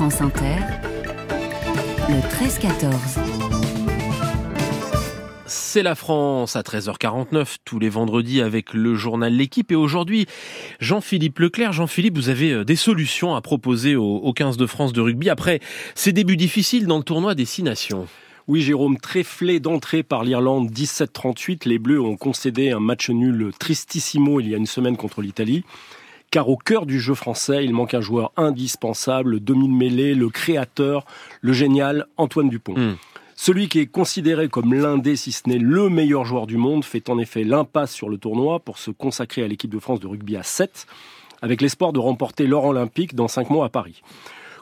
France Inter, le 13-14. C'est la France à 13h49 tous les vendredis avec le journal L'équipe et aujourd'hui Jean-Philippe Leclerc. Jean-Philippe, vous avez euh, des solutions à proposer au 15 de France de rugby après ces débuts difficiles dans le tournoi des Six Nations. Oui, Jérôme, tréflé d'entrée par l'Irlande 17-38, les Bleus ont concédé un match nul tristissimo il y a une semaine contre l'Italie. Car au cœur du jeu français, il manque un joueur indispensable, le demi-mêlée, le créateur, le génial Antoine Dupont. Hmm. Celui qui est considéré comme l'un des, si ce n'est le meilleur joueur du monde, fait en effet l'impasse sur le tournoi pour se consacrer à l'équipe de France de rugby à 7, avec l'espoir de remporter l'or olympique dans 5 mois à Paris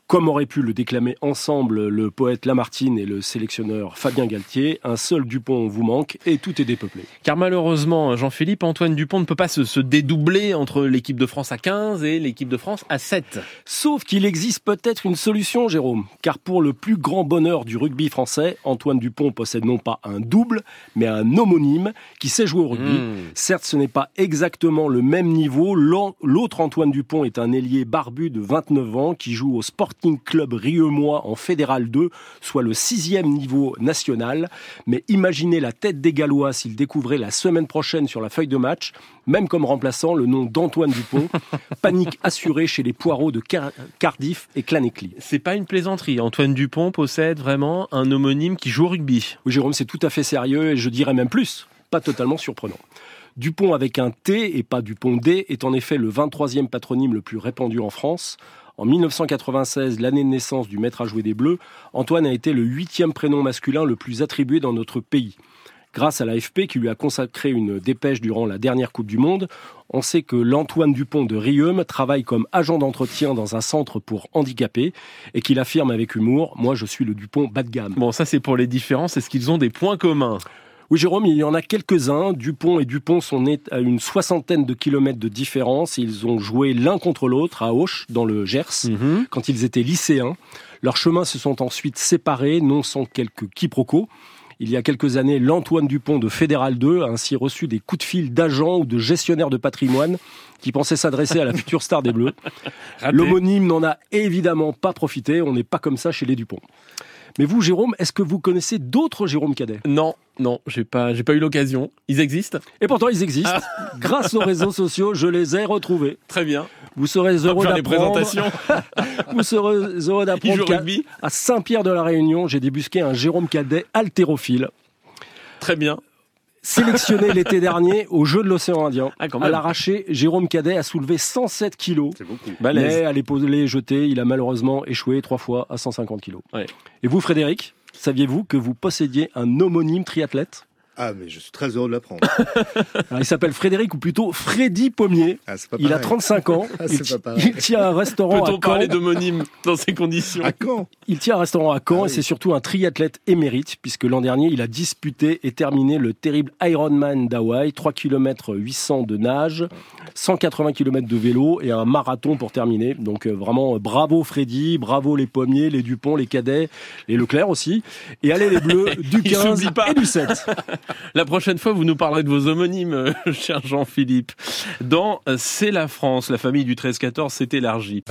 comme aurait pu le déclamer ensemble le poète Lamartine et le sélectionneur Fabien Galtier, un seul Dupont vous manque et tout est dépeuplé. Car malheureusement, Jean-Philippe, Antoine Dupont ne peut pas se, dédoubler entre l'équipe de France à 15 et l'équipe de France à 7. Sauf qu'il existe peut-être une solution, Jérôme. Car pour le plus grand bonheur du rugby français, Antoine Dupont possède non pas un double, mais un homonyme qui sait jouer au rugby. Hmm. Certes, ce n'est pas exactement le même niveau. L'autre Antoine Dupont est un ailier barbu de 29 ans qui joue au sport Club Rieumois en Fédéral 2, soit le sixième niveau national. Mais imaginez la tête des Gallois s'ils découvraient la semaine prochaine sur la feuille de match, même comme remplaçant, le nom d'Antoine Dupont. Panique assurée chez les poireaux de Cardiff et Clanecly. C'est pas une plaisanterie. Antoine Dupont possède vraiment un homonyme qui joue au rugby. Oui, Jérôme, c'est tout à fait sérieux et je dirais même plus. Pas totalement surprenant. Dupont avec un T et pas Dupont D est en effet le 23e patronyme le plus répandu en France. En 1996, l'année de naissance du maître à jouer des Bleus, Antoine a été le huitième prénom masculin le plus attribué dans notre pays. Grâce à l'AFP qui lui a consacré une dépêche durant la dernière Coupe du Monde, on sait que l'Antoine Dupont de Rieume travaille comme agent d'entretien dans un centre pour handicapés et qu'il affirme avec humour Moi, je suis le Dupont bas de gamme. Bon, ça, c'est pour les différences. Est-ce qu'ils ont des points communs? Oui, Jérôme, il y en a quelques-uns. Dupont et Dupont sont nés à une soixantaine de kilomètres de différence. Ils ont joué l'un contre l'autre à Auch, dans le Gers, mhm. quand ils étaient lycéens. Leurs chemins se sont ensuite séparés, non sans quelques quiproquos. Il y a quelques années, l'Antoine Dupont de Fédéral 2 a ainsi reçu des coups de fil d'agents ou de gestionnaires de patrimoine qui pensaient s'adresser à la future star des Bleus. L'homonyme n'en a évidemment pas profité, on n'est pas comme ça chez les Dupont. Mais vous, Jérôme, est-ce que vous connaissez d'autres Jérôme Cadet? Non, non, j'ai pas, j'ai pas eu l'occasion. Ils existent? Et pourtant, ils existent. Ah. Grâce aux réseaux sociaux, je les ai retrouvés. Très bien. Vous serez heureux d'apprendre. vous serez heureux d'apprendre qu'à Saint-Pierre de la Réunion, j'ai débusqué un Jérôme Cadet haltérophile. Très bien. Sélectionné l'été dernier au Jeu de l'océan Indien. Ah, à l'arraché, Jérôme Cadet a soulevé 107 kilos. C'est beaucoup. Mais à l'épaulé jeté, il a malheureusement échoué trois fois à 150 kilos. Et vous, Frédéric, saviez-vous que vous possédiez un homonyme triathlète? Ah, mais je suis très heureux de l'apprendre. il s'appelle Frédéric ou plutôt Freddy Pommier. Ah, il a 35 ans. Ah, il, tient un restaurant Peut-on parler d'homonyme dans ces conditions À Caen Il tient un restaurant à Caen ah et c'est surtout un triathlète émérite puisque l'an dernier, il a disputé et terminé le terrible Ironman d'Hawaï, 3 km 800 de nage, 180 km de vélo et un marathon pour terminer. Donc euh, vraiment euh, bravo Freddy, bravo les Pommiers, les Dupont, les Cadets, les Leclerc aussi. Et allez les Bleus du 15 et du 7. La prochaine fois, vous nous parlerez de vos homonymes, euh, cher Jean-Philippe. Dans C'est la France, la famille du 13-14 s'est élargie.